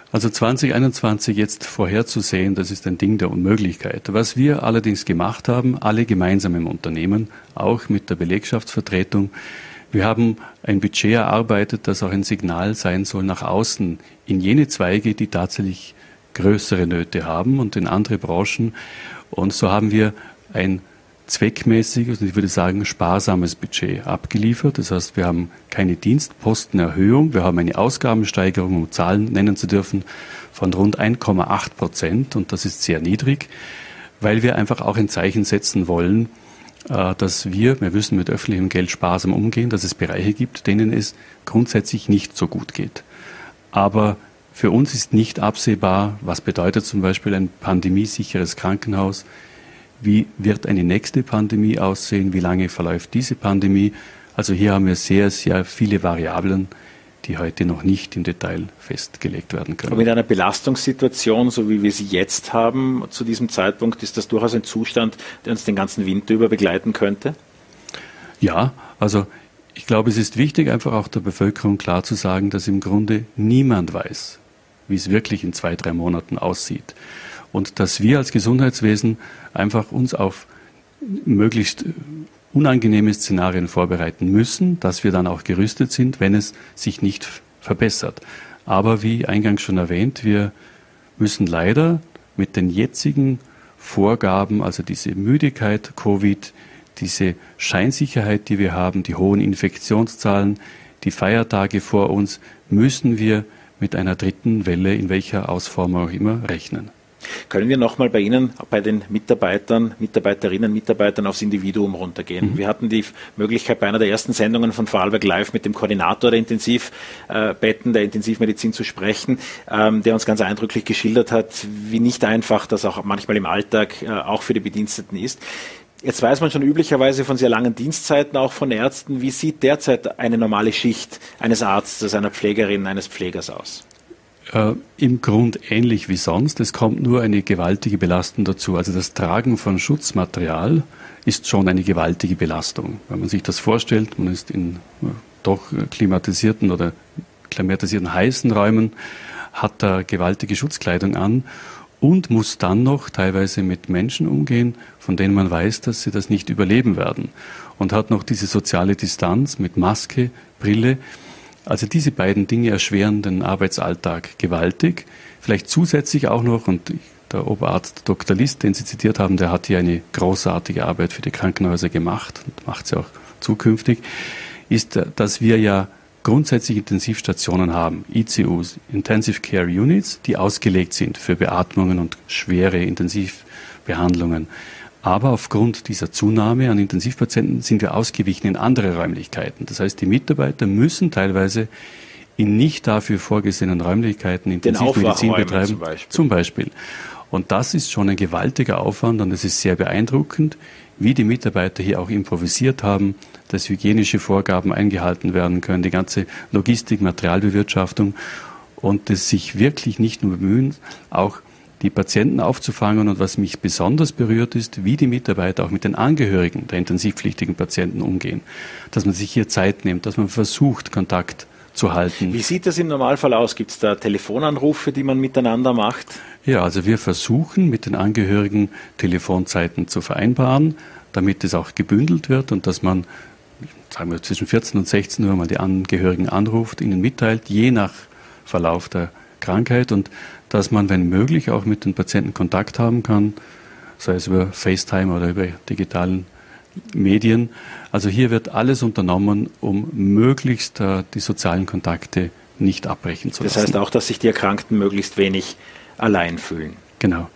[SPEAKER 3] Also 2021 jetzt vorherzusehen, das ist ein Ding der Unmöglichkeit. Was wir allerdings gemacht haben, alle gemeinsam im Unternehmen, auch mit der Belegschaftsvertretung, wir haben ein Budget erarbeitet, das auch ein Signal sein soll nach außen in jene Zweige, die tatsächlich größere Nöte haben und in andere Branchen. Und so haben wir ein zweckmäßiges und ich würde sagen sparsames Budget abgeliefert. Das heißt, wir haben keine Dienstpostenerhöhung, wir haben eine Ausgabensteigerung, um Zahlen nennen zu dürfen, von rund 1,8 Prozent und das ist sehr niedrig, weil wir einfach auch ein Zeichen setzen wollen, dass wir, wir müssen mit öffentlichem Geld sparsam umgehen, dass es Bereiche gibt, denen es grundsätzlich nicht so gut geht. Aber für uns ist nicht absehbar, was bedeutet zum Beispiel ein pandemiesicheres Krankenhaus, wie wird eine nächste Pandemie aussehen, wie lange verläuft diese Pandemie. Also hier haben wir sehr, sehr viele Variablen, die heute noch nicht im Detail festgelegt werden können.
[SPEAKER 1] Aber mit einer Belastungssituation, so wie wir sie jetzt haben, zu diesem Zeitpunkt, ist das durchaus ein Zustand, der uns den ganzen Winter über begleiten könnte?
[SPEAKER 3] Ja, also ich glaube, es ist wichtig, einfach auch der Bevölkerung klar zu sagen, dass im Grunde niemand weiß, wie es wirklich in zwei, drei Monaten aussieht. Und dass wir als Gesundheitswesen einfach uns auf möglichst unangenehme Szenarien vorbereiten müssen, dass wir dann auch gerüstet sind, wenn es sich nicht verbessert. Aber wie eingangs schon erwähnt, wir müssen leider mit den jetzigen Vorgaben, also diese Müdigkeit, Covid, diese Scheinsicherheit, die wir haben, die hohen Infektionszahlen, die Feiertage vor uns, müssen wir mit einer dritten Welle, in welcher Ausformung auch immer, rechnen.
[SPEAKER 1] Können wir nochmal bei Ihnen, bei den Mitarbeitern, Mitarbeiterinnen, Mitarbeitern aufs Individuum runtergehen? Mhm. Wir hatten die Möglichkeit bei einer der ersten Sendungen von Vorarlberg Live mit dem Koordinator der Intensivbetten, der Intensivmedizin zu sprechen, ähm, der uns ganz eindrücklich geschildert hat, wie nicht einfach das auch manchmal im Alltag äh, auch für die Bediensteten ist. Jetzt weiß man schon üblicherweise von sehr langen Dienstzeiten, auch von Ärzten. Wie sieht derzeit eine normale Schicht eines Arztes, einer Pflegerin, eines Pflegers aus?
[SPEAKER 3] Äh, Im Grund ähnlich wie sonst. Es kommt nur eine gewaltige Belastung dazu. Also das Tragen von Schutzmaterial ist schon eine gewaltige Belastung. Wenn man sich das vorstellt, man ist in äh, doch klimatisierten oder klimatisierten heißen Räumen, hat da gewaltige Schutzkleidung an und muss dann noch teilweise mit Menschen umgehen, von denen man weiß, dass sie das nicht überleben werden. Und hat noch diese soziale Distanz mit Maske, Brille. Also diese beiden Dinge erschweren den Arbeitsalltag gewaltig. Vielleicht zusätzlich auch noch, und der Oberarzt Dr. List, den Sie zitiert haben, der hat hier eine großartige Arbeit für die Krankenhäuser gemacht und macht sie auch zukünftig, ist, dass wir ja grundsätzlich Intensivstationen haben, ICUs, Intensive Care Units, die ausgelegt sind für Beatmungen und schwere Intensivbehandlungen. Aber aufgrund dieser Zunahme an Intensivpatienten sind wir ausgewichen in andere Räumlichkeiten. Das heißt, die Mitarbeiter müssen teilweise in nicht dafür vorgesehenen Räumlichkeiten Intensivmedizin betreiben. Zum Beispiel. zum Beispiel. Und das ist schon ein gewaltiger Aufwand und es ist sehr beeindruckend, wie die Mitarbeiter hier auch improvisiert haben, dass hygienische Vorgaben eingehalten werden können, die ganze Logistik, Materialbewirtschaftung und es sich wirklich nicht nur bemühen, auch die Patienten aufzufangen. Und was mich besonders berührt ist, wie die Mitarbeiter auch mit den Angehörigen der intensivpflichtigen Patienten umgehen. Dass man sich hier Zeit nimmt, dass man versucht, Kontakt zu halten.
[SPEAKER 1] Wie sieht das im Normalfall aus? Gibt es da Telefonanrufe, die man miteinander macht?
[SPEAKER 3] Ja, also wir versuchen mit den Angehörigen Telefonzeiten zu vereinbaren, damit es auch gebündelt wird und dass man, sagen wir, zwischen 14 und 16 Uhr mal die Angehörigen anruft, ihnen mitteilt, je nach Verlauf der Krankheit und dass man, wenn möglich, auch mit den Patienten Kontakt haben kann, sei es über FaceTime oder über digitalen Medien. Also hier wird alles unternommen, um möglichst äh, die sozialen Kontakte nicht abbrechen zu lassen.
[SPEAKER 1] Das heißt auch, dass sich die Erkrankten möglichst wenig allein fühlen.
[SPEAKER 3] Genau.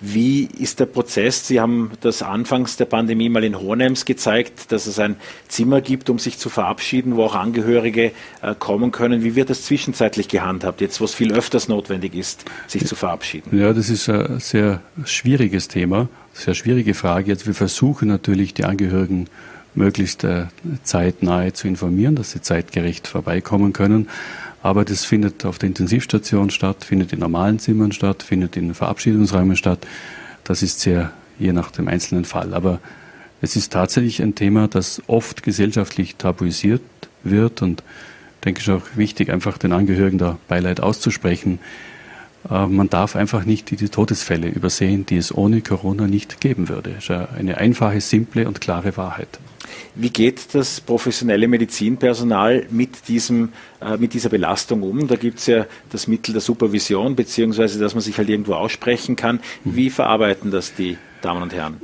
[SPEAKER 1] Wie ist der Prozess? Sie haben das anfangs der Pandemie mal in Hohenems gezeigt, dass es ein Zimmer gibt, um sich zu verabschieden, wo auch Angehörige äh, kommen können. Wie wird das zwischenzeitlich gehandhabt, jetzt wo es viel öfters notwendig ist, sich zu verabschieden?
[SPEAKER 3] Ja, das ist ein sehr schwieriges Thema, sehr schwierige Frage. Jetzt wir versuchen natürlich die Angehörigen möglichst äh, zeitnahe zu informieren, dass sie zeitgerecht vorbeikommen können. Aber das findet auf der Intensivstation statt, findet in normalen Zimmern statt, findet in Verabschiedungsräumen statt. Das ist sehr je nach dem einzelnen Fall. Aber es ist tatsächlich ein Thema, das oft gesellschaftlich tabuisiert wird und denke ich auch wichtig, einfach den Angehörigen da Beileid auszusprechen. Äh, man darf einfach nicht die Todesfälle übersehen, die es ohne Corona nicht geben würde. Das ist eine einfache, simple und klare Wahrheit.
[SPEAKER 1] Wie geht das professionelle Medizinpersonal mit, diesem, äh, mit dieser Belastung um? Da gibt es ja das Mittel der Supervision, beziehungsweise dass man sich halt irgendwo aussprechen kann. Mhm. Wie verarbeiten das die Damen und Herren?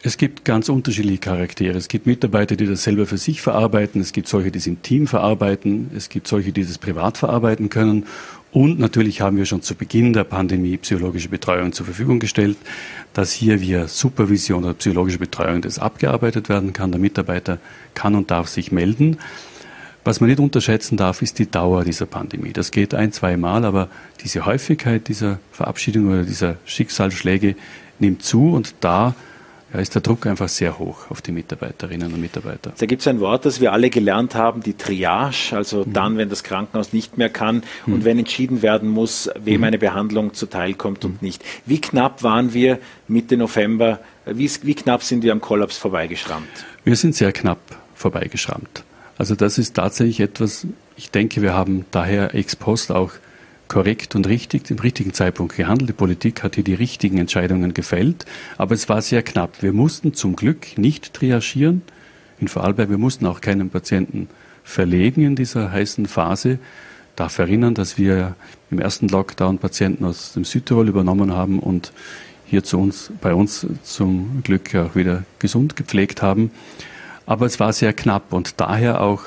[SPEAKER 3] Es gibt ganz unterschiedliche Charaktere. Es gibt Mitarbeiter, die das selber für sich verarbeiten. Es gibt solche, die es im Team verarbeiten. Es gibt solche, die das privat verarbeiten können. Und natürlich haben wir schon zu Beginn der Pandemie psychologische Betreuung zur Verfügung gestellt, dass hier via Supervision oder psychologische Betreuung das abgearbeitet werden kann. Der Mitarbeiter kann und darf sich melden. Was man nicht unterschätzen darf, ist die Dauer dieser Pandemie. Das geht ein, zwei Mal, aber diese Häufigkeit dieser Verabschiedung oder dieser Schicksalsschläge nimmt zu und da ja, ist der Druck einfach sehr hoch auf die Mitarbeiterinnen und Mitarbeiter.
[SPEAKER 1] Da gibt es ein Wort, das wir alle gelernt haben, die Triage, also mhm. dann, wenn das Krankenhaus nicht mehr kann mhm. und wenn entschieden werden muss, wem mhm. eine Behandlung zuteilkommt und nicht. Wie knapp waren wir Mitte November, wie, wie knapp sind wir am Kollaps vorbeigeschrammt?
[SPEAKER 3] Wir sind sehr knapp vorbeigeschrammt. Also das ist tatsächlich etwas, ich denke, wir haben daher ex post auch korrekt und richtig, im richtigen Zeitpunkt gehandelt. Die Politik hat hier die richtigen Entscheidungen gefällt, aber es war sehr knapp. Wir mussten zum Glück nicht triagieren in Vorarlberg. Wir mussten auch keinen Patienten verlegen in dieser heißen Phase. Darf erinnern, dass wir im ersten Lockdown Patienten aus dem Südtirol übernommen haben und hier zu uns, bei uns zum Glück auch wieder gesund gepflegt haben. Aber es war sehr knapp und daher auch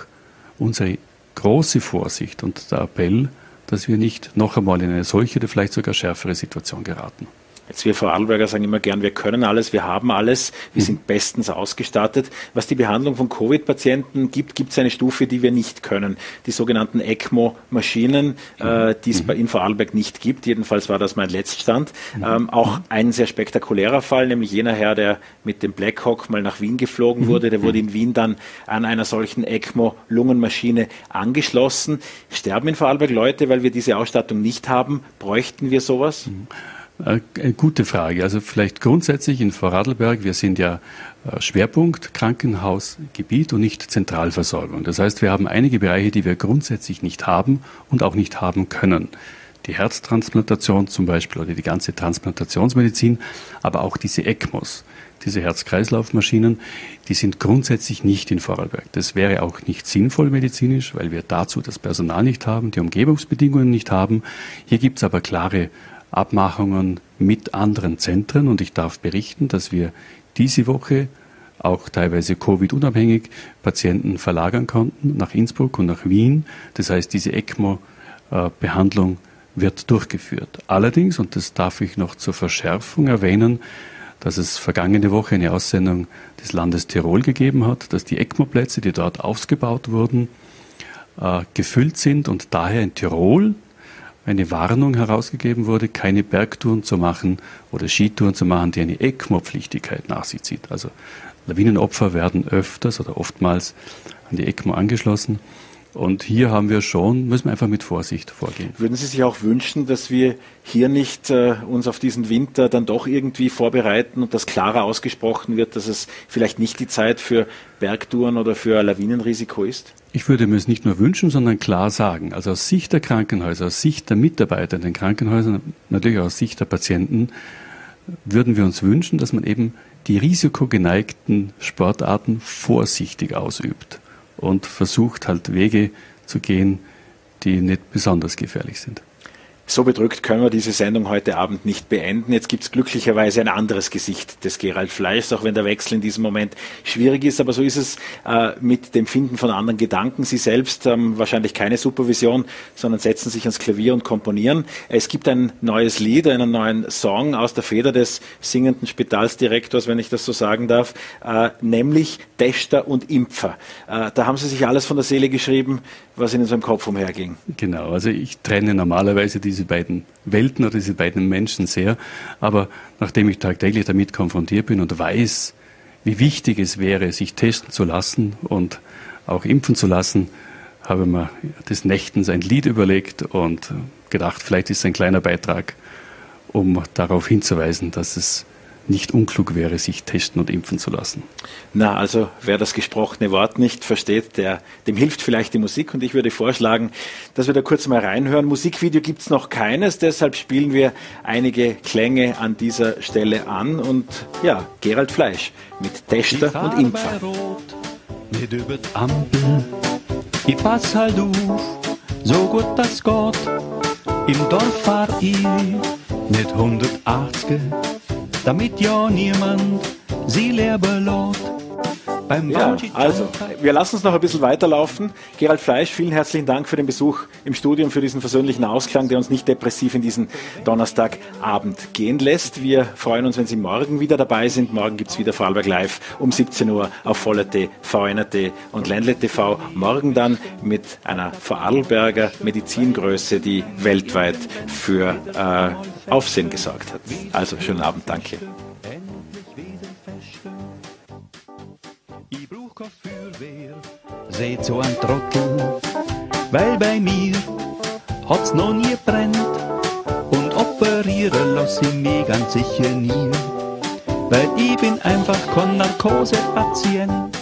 [SPEAKER 3] unsere große Vorsicht und der Appell, dass wir nicht noch einmal in eine solche oder vielleicht sogar schärfere Situation geraten.
[SPEAKER 1] Jetzt wir Vorarlberger sagen immer gern, wir können alles, wir haben alles, wir mhm. sind bestens ausgestattet. Was die Behandlung von Covid-Patienten gibt, gibt es eine Stufe, die wir nicht können. Die sogenannten ECMO-Maschinen, äh, mhm. die es mhm. in Vorarlberg nicht gibt. Jedenfalls war das mein Letztstand. Mhm. Ähm, auch mhm. ein sehr spektakulärer Fall, nämlich jener Herr, der mit dem Blackhawk mal nach Wien geflogen wurde. Der wurde in Wien dann an einer solchen ECMO-Lungenmaschine angeschlossen. Sterben in Vorarlberg Leute, weil wir diese Ausstattung nicht haben? Bräuchten wir sowas?
[SPEAKER 3] Eine äh, äh, gute Frage. Also vielleicht grundsätzlich in Vorarlberg, wir sind ja äh, Schwerpunkt Krankenhausgebiet und nicht Zentralversorgung. Das heißt, wir haben einige Bereiche, die wir grundsätzlich nicht haben und auch nicht haben können. Die Herztransplantation zum Beispiel oder die ganze Transplantationsmedizin, aber auch diese ECMOs, diese Herz-Kreislauf-Maschinen, die sind grundsätzlich nicht in Vorarlberg. Das wäre auch nicht sinnvoll medizinisch, weil wir dazu das Personal nicht haben, die Umgebungsbedingungen nicht haben. Hier gibt es aber klare Abmachungen mit anderen Zentren und ich darf berichten, dass wir diese Woche auch teilweise Covid-unabhängig Patienten verlagern konnten nach Innsbruck und nach Wien. Das heißt, diese ECMO-Behandlung wird durchgeführt. Allerdings, und das darf ich noch zur Verschärfung erwähnen, dass es vergangene Woche eine Aussendung des Landes Tirol gegeben hat, dass die ECMO-Plätze, die dort ausgebaut wurden, äh, gefüllt sind und daher in Tirol eine Warnung herausgegeben wurde, keine Bergtouren zu machen oder Skitouren zu machen, die eine ECMO-Pflichtigkeit nach sich zieht. Also Lawinenopfer werden öfters oder oftmals an die ECMO angeschlossen. Und hier haben wir schon, müssen wir einfach mit Vorsicht vorgehen.
[SPEAKER 1] Würden Sie sich auch wünschen, dass wir hier nicht äh, uns auf diesen Winter dann doch irgendwie vorbereiten und dass klarer ausgesprochen wird, dass es vielleicht nicht die Zeit für Bergtouren oder für Lawinenrisiko ist?
[SPEAKER 3] Ich würde mir es nicht nur wünschen, sondern klar sagen. Also aus Sicht der Krankenhäuser, aus Sicht der Mitarbeiter in den Krankenhäusern, natürlich aus Sicht der Patienten, würden wir uns wünschen, dass man eben die risikogeneigten Sportarten vorsichtig ausübt und versucht halt Wege zu gehen, die nicht besonders gefährlich sind.
[SPEAKER 1] So bedrückt können wir diese Sendung heute Abend nicht beenden. Jetzt gibt es glücklicherweise ein anderes Gesicht des Gerald Fleischs, auch wenn der Wechsel in diesem Moment schwierig ist. Aber so ist es äh, mit dem Finden von anderen Gedanken. Sie selbst haben wahrscheinlich keine Supervision, sondern setzen sich ans Klavier und komponieren. Es gibt ein neues Lied, einen neuen Song aus der Feder des singenden Spitalsdirektors, wenn ich das so sagen darf, äh, nämlich Tester und Impfer. Äh, da haben Sie sich alles von der Seele geschrieben, was so im Kopf umherging.
[SPEAKER 3] Genau, also ich trenne normalerweise diese beiden Welten oder diese beiden Menschen sehr. Aber nachdem ich tagtäglich damit konfrontiert bin und weiß, wie wichtig es wäre, sich testen zu lassen und auch impfen zu lassen,
[SPEAKER 4] habe mir des Nächtens ein Lied überlegt und gedacht, vielleicht ist es ein kleiner Beitrag, um darauf hinzuweisen, dass es nicht unklug wäre, sich testen und impfen zu lassen.
[SPEAKER 1] Na, also wer das gesprochene Wort nicht versteht, der, dem hilft vielleicht die Musik und ich würde vorschlagen, dass wir da kurz mal reinhören. Musikvideo gibt es noch keines, deshalb spielen wir einige Klänge an dieser Stelle an und ja, Gerald Fleisch mit Tester und Impfer. Rot,
[SPEAKER 3] nicht über die Ampel, ich pass halt auf, so gut das geht, im Dorf fahr ich nicht 180 damit ja niemand sie leer belohnt.
[SPEAKER 1] Ja, also, wir lassen uns noch ein bisschen weiterlaufen. Gerald Fleisch, vielen herzlichen Dank für den Besuch im Studium, für diesen versöhnlichen Ausklang, der uns nicht depressiv in diesen Donnerstagabend gehen lässt. Wir freuen uns, wenn Sie morgen wieder dabei sind. Morgen gibt es wieder Vorarlberg Live um 17 Uhr auf Voller.t, VNRT und Ländle TV. Morgen dann mit einer Vorarlberger Medizingröße, die weltweit für äh, Aufsehen gesorgt hat. Also, schönen Abend, danke.
[SPEAKER 3] Seht so ein Trottel, weil bei mir hat's noch nie brennt und operieren lass ich mich ganz sicher nie, weil ich bin einfach kein Narkosepatient.